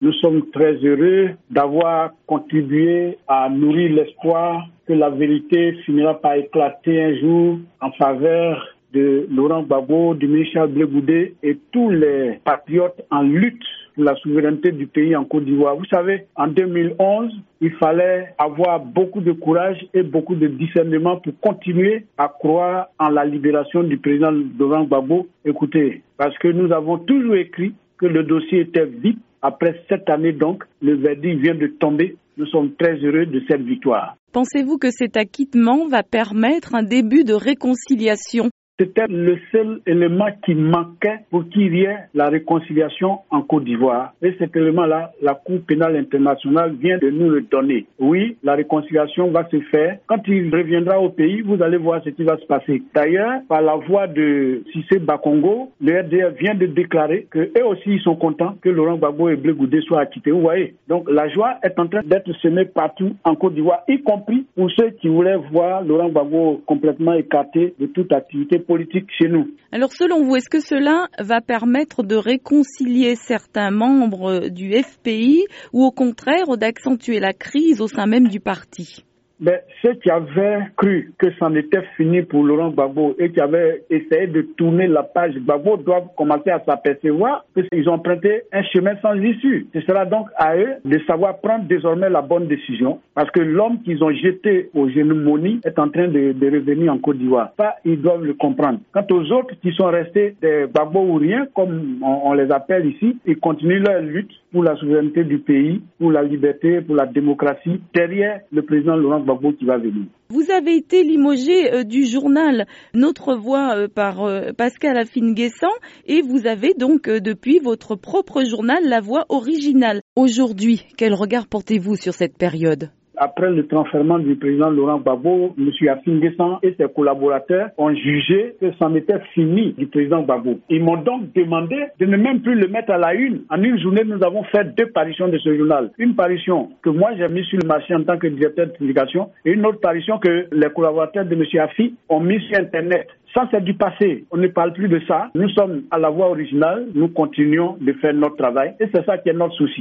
Nous sommes très heureux d'avoir contribué à nourrir l'espoir que la vérité finira par éclater un jour en faveur de Laurent Gbagbo, de Michel Blegoudé et tous les patriotes en lutte pour la souveraineté du pays en Côte d'Ivoire. Vous savez, en 2011, il fallait avoir beaucoup de courage et beaucoup de discernement pour continuer à croire en la libération du président Laurent Gbagbo. Écoutez, parce que nous avons toujours écrit que le dossier était vide après sept années donc, le verdict vient de tomber. Nous sommes très heureux de cette victoire. Pensez-vous que cet acquittement va permettre un début de réconciliation? C'était le seul élément qui manquait pour qu'il y ait la réconciliation en Côte d'Ivoire. Et cet élément-là, la Cour pénale internationale vient de nous le donner. Oui, la réconciliation va se faire. Quand il reviendra au pays, vous allez voir ce qui va se passer. D'ailleurs, par la voix de Cissé Bakongo, le RDF vient de déclarer que eux aussi ils sont contents que Laurent Gbagbo et Blé Goudé soient acquittés. Vous voyez Donc la joie est en train d'être semée partout en Côte d'Ivoire, y compris pour ceux qui voulaient voir Laurent Gbagbo complètement écarté de toute activité Alors selon vous, est-ce que cela va permettre de réconcilier certains membres du FPI ou au contraire d'accentuer la crise au sein même du parti? Mais ceux qui avaient cru que c'en était fini pour Laurent Gbagbo et qui avaient essayé de tourner la page Gbagbo doivent commencer à s'apercevoir qu'ils ont emprunté un chemin sans issue. Ce sera donc à eux de savoir prendre désormais la bonne décision parce que l'homme qu'ils ont jeté aux génomonies est en train de, revenir en Côte d'Ivoire. Ça, ils doivent le comprendre. Quant aux autres qui sont restés des Gbagbo ou rien, comme on les appelle ici, ils continuent leur lutte pour la souveraineté du pays, pour la liberté, pour la démocratie, derrière le président Laurent Gbagbo qui va venir. Vous avez été limogé euh, du journal Notre Voix euh, par euh, Pascal Affine-Guessant et vous avez donc depuis votre propre journal La Voix originale. Aujourd'hui, quel regard portez-vous sur cette période? Après le transfèrement du président Laurent Gbagbo, M. Affine Guessant et ses collaborateurs ont jugé que c'en était fini du président Gbagbo. Ils m'ont donc demandé de ne même plus le mettre à la une. En une journée, nous avons fait deux parutions de ce journal. Une parution que moi j'ai mis sur le marché en tant que directeur de publication et une autre parution que les collaborateurs de M. Affi ont mis sur Internet. Ça, c'est du passé. On ne parle plus de ça. Nous sommes à la voie originale. Nous continuons de faire notre travail. Et c'est ça qui est notre souci.